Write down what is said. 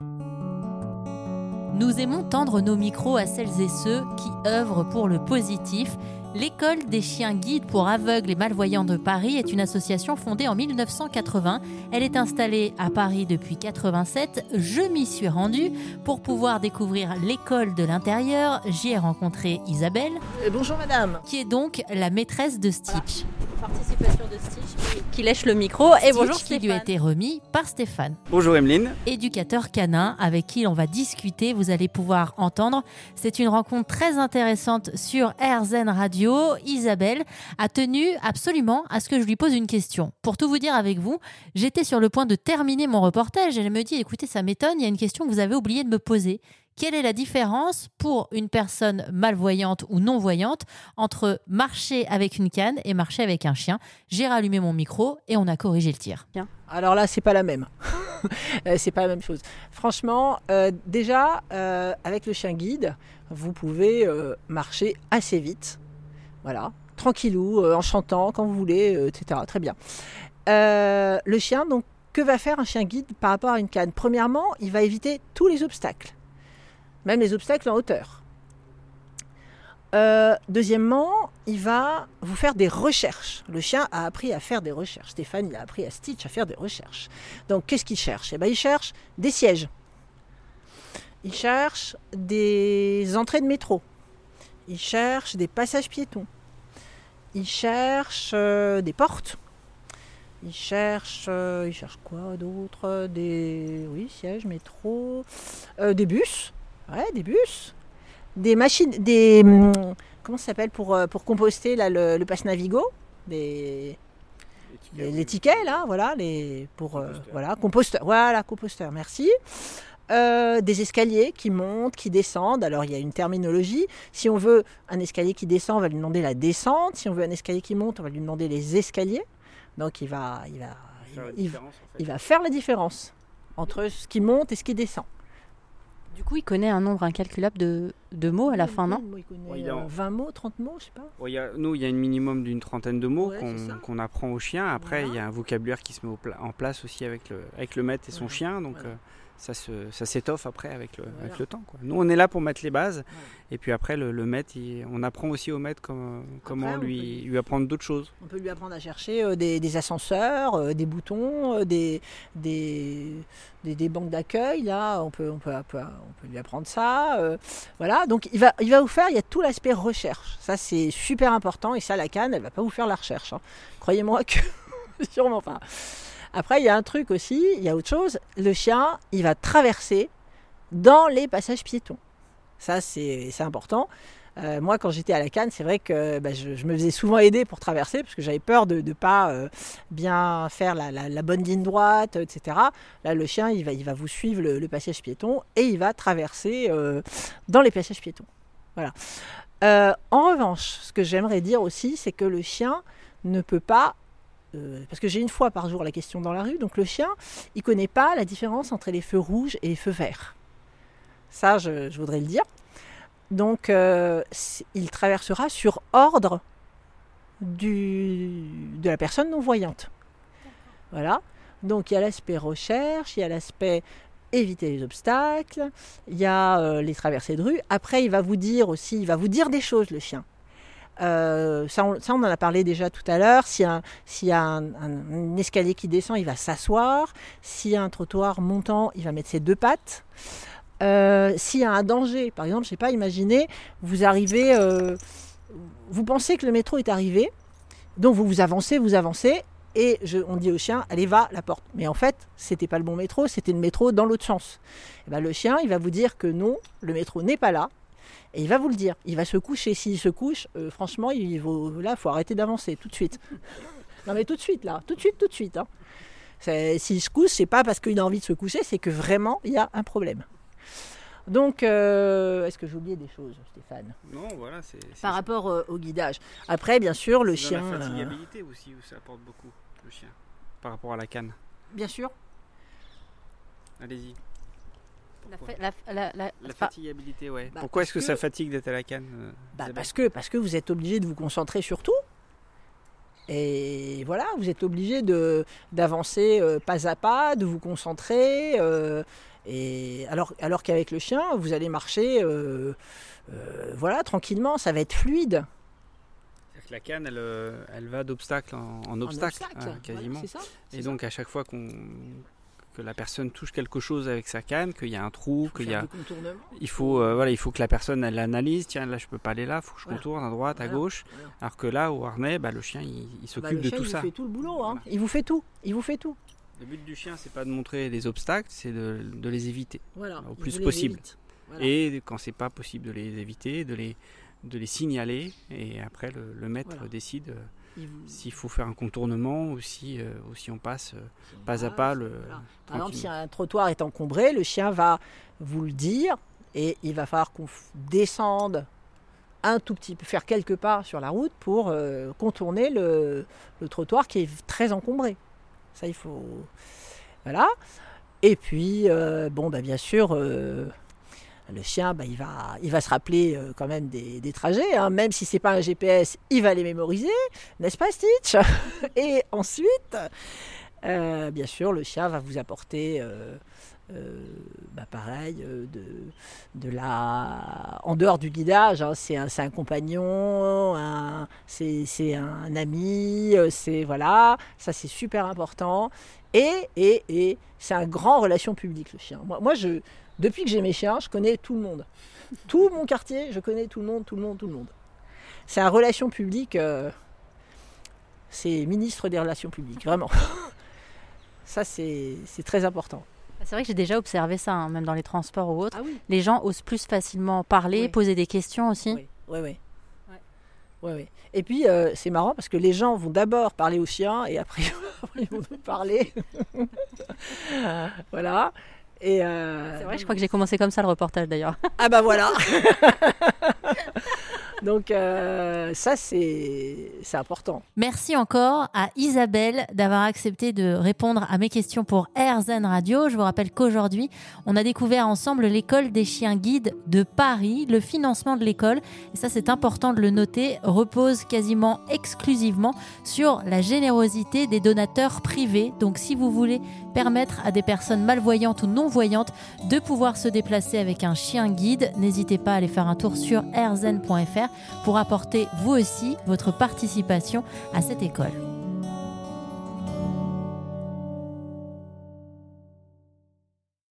Nous aimons tendre nos micros à celles et ceux qui œuvrent pour le positif. L'école des chiens guides pour aveugles et malvoyants de Paris est une association fondée en 1980. Elle est installée à Paris depuis 87. Je m'y suis rendue pour pouvoir découvrir l'école de l'intérieur. J'y ai rencontré Isabelle. Euh, bonjour madame. Qui est donc la maîtresse de Stitch. Participation de Stitch qui, lèche le micro. Et bonjour qui lui a été remis par Stéphane. Bonjour Emeline. Éducateur canin avec qui on va discuter. Vous allez pouvoir entendre. C'est une rencontre très intéressante sur RZN Radio Isabelle a tenu absolument à ce que je lui pose une question. Pour tout vous dire avec vous, j'étais sur le point de terminer mon reportage. Elle me dit écoutez, ça m'étonne, il y a une question que vous avez oublié de me poser. Quelle est la différence pour une personne malvoyante ou non-voyante entre marcher avec une canne et marcher avec un chien? J'ai rallumé mon micro et on a corrigé le tir. Alors là, c'est pas la même. Euh, c'est pas la même chose. Franchement, euh, déjà, euh, avec le chien guide, vous pouvez marcher assez vite voilà, tranquillou, euh, en chantant, quand vous voulez, euh, etc. Très bien. Euh, le chien, donc, que va faire un chien guide par rapport à une canne? Premièrement, il va éviter tous les obstacles, même les obstacles en hauteur. deuxièmement, il va vous faire des recherches. Le chien a appris à faire des recherches. Stéphane, il a appris à Stitch à faire des recherches. Donc, qu'est-ce qu'il cherche? Eh ben, Il cherche des sièges. Il cherche des entrées de métro. Il cherche des passages piétons. Il cherche euh, des portes. Il cherche, euh, il cherche quoi d'autre? Des, oui, sièges, métro, euh, des bus. Ouais, des bus. Des machines, des, hum, comment ça s'appelle pour, pour composter là, le, le passe Navigo Des, les, tickets là, voilà, les pour voilà, composteur, voilà, composteur, merci. Euh, des escaliers qui montent, qui descendent. Alors il y a une terminologie. Si on veut un escalier qui descend, on va lui demander la descente. Si on veut un escalier qui monte, on va lui demander les escaliers. Donc il va, il va, il, va faire la différence entre ce qui monte et ce qui descend. Du coup, il connaît un nombre incalculable de, de mots à la fin, non Il connaît 20 mots, 30 mots, je sais pas. nous, il y a un minimum d'une trentaine de mots qu'on apprend au chien. Après, il y a un vocabulaire qui se met en place aussi avec le, avec le maître et son chien. Donc, euh, ça, ça s'étoffe après avec le, avec le temps. Quoi. Nous, on est là pour mettre les bases, et puis après, le, maître, on apprend aussi au maître comment lui, lui apprendre d'autres choses. On peut lui apprendre à chercher euh, des, ascenseurs, euh, des boutons, euh, des, des, des, banques d'accueil. Là, on peut, on, peut, on peut lui apprendre ça. voilà, donc il va, il va vous faire, il y a tout l'aspect recherche. Ça, c'est super important, et ça, la canne, elle va pas vous faire la recherche. Hein. Croyez-moi que sûrement pas. Après, il y a un truc aussi, il y a autre chose. Le chien, il va traverser dans les passages piétons. Ça, c'est important. Euh, moi, quand j'étais à la canne, c'est vrai que bah, je, me faisais souvent aider pour traverser parce que j'avais peur de ne pas euh, bien faire la, bonne ligne droite, etc. Là, le chien, il va, il va vous suivre le, passage piéton et il va traverser euh, dans les passages piétons. Voilà. en revanche, ce que j'aimerais dire aussi, c'est que le chien ne peut pas euh, parce que j'ai une fois par jour la question dans la rue, donc le chien, il connaît pas la différence entre les feux rouges et les feux verts. Ça, je, voudrais le dire. Donc, euh, il traversera sur ordre de la personne non-voyante. Voilà. Donc, il y a l'aspect recherche, il y a l'aspect éviter les obstacles, il y a euh, les traversées de rue. Après, il va vous dire aussi, il va vous dire des choses, le chien. Euh, ça, on, en a parlé déjà tout à l'heure. S'il y a, un, escalier qui descend, il va s'asseoir. S'il y a un trottoir montant, il va mettre ses deux pattes. Euh, s'il y a un danger, par exemple, je sais pas, imaginez, vous arrivez, euh, vous pensez que le métro est arrivé, donc vous vous avancez, vous avancez, et on dit au chien, allez va la porte. Mais en fait, c'était pas le bon métro, c'était le métro dans l'autre sens. Et ben, le chien, il va vous dire que non, le métro n'est pas là, et il va vous le dire. Il va se coucher. S'il se couche, euh, franchement, il vaut, là, il faut arrêter d'avancer tout de suite. non, mais tout de suite, là. Tout de suite, tout de suite. Hein. S'il se couche, c'est pas parce qu'il a envie de se coucher, c'est que vraiment, il y a un problème. Donc, euh, est-ce que j'ai oublié des choses, Stéphane? Non, voilà, c'est. Par rapport euh, au guidage. Après, bien sûr, le chien. La fatigabilité aussi, où ça apporte beaucoup, le chien, par rapport à la canne. Bien sûr. Allez-y. La, fatigabilité, ouais. Bah, Pourquoi est-ce que, ça fatigue d'être à la canne euh, bah, parce, que, parce que vous êtes obligé de vous concentrer sur tout. Et voilà, vous êtes obligé d'avancer euh, pas à pas, de vous concentrer. Euh, Et alors, alors qu'avec le chien, vous allez marcher, voilà, tranquillement, ça va être fluide. La canne, elle, elle va d'obstacle en, obstacle, hein, quasiment. et donc à chaque fois qu'on que la personne touche quelque chose avec sa canne, qu'il y a un trou, qu'il y a. Il faut, euh, voilà, il faut que la personne elle analyse. Tiens, là je peux pas aller là, il faut que je contourne à droite, à gauche. Alors que là, au harnais, bah, le chien il, bah, s'occupe de tout ça. Il fait tout le boulot. Hein. Il vous fait tout. Il vous fait tout. Le but du chien, c'est pas de montrer les obstacles, c'est de, de, les éviter au plus possible. Et quand c'est pas possible de les éviter, de les, de les signaler. Et après, le, maître décide. S'il faut faire un contournement ou si, euh, on passe euh, pas à pas. Le, Par exemple, si un trottoir est encombré, le chien va vous le dire et il va falloir qu'on descende un tout petit peu, faire quelques pas sur la route pour euh, contourner le, trottoir qui est très encombré. Ça, il faut. Voilà. Et puis, bon, bah, bien sûr le chien, bah, il, va, il va se rappeler euh, quand même des, trajets, hein. même si c'est pas un GPS, il va les mémoriser, n'est-ce pas Stitch? Et ensuite, euh, bien sûr, le chien va vous apporter, euh, bah, pareil, de, de la, en dehors du guidage, hein, c'est un, un, compagnon, c'est un ami, c'est voilà, ça c'est super important. Et, et, et c'est un grand relation publique le chien. Moi, moi je depuis que j'ai mes chiens, je connais tout le monde. Tout mon quartier, je connais tout le monde, tout le monde, tout le monde. C'est un relation publique. Euh, c'est ministre des relations publiques, vraiment. ça, c'est très important. C'est vrai que j'ai déjà observé ça, hein, même dans les transports ou autres. Ah oui. Les gens osent plus facilement parler, poser des questions aussi. Oui, oui, oui. Ouais, ouais. Et puis, euh, c'est marrant parce que les gens vont d'abord parler aux chiens et après, ils vont nous parler. voilà. Euh, c'est vrai, je crois que j'ai commencé comme ça le reportage d'ailleurs. Ah bah voilà Donc euh, ça, c'est important. Merci encore à Isabelle d'avoir accepté de répondre à mes questions pour AirZen Radio. Je vous rappelle qu'aujourd'hui, on a découvert ensemble l'école des chiens guides de Paris. Le financement de l'école, et ça c'est important de le noter, repose quasiment exclusivement sur la générosité des donateurs privés. Donc si vous voulez permettre à des personnes malvoyantes ou non-voyantes de pouvoir se déplacer avec un chien guide, n'hésitez pas à aller faire un tour sur airzen.fr pour apporter vous aussi votre participation à cette école.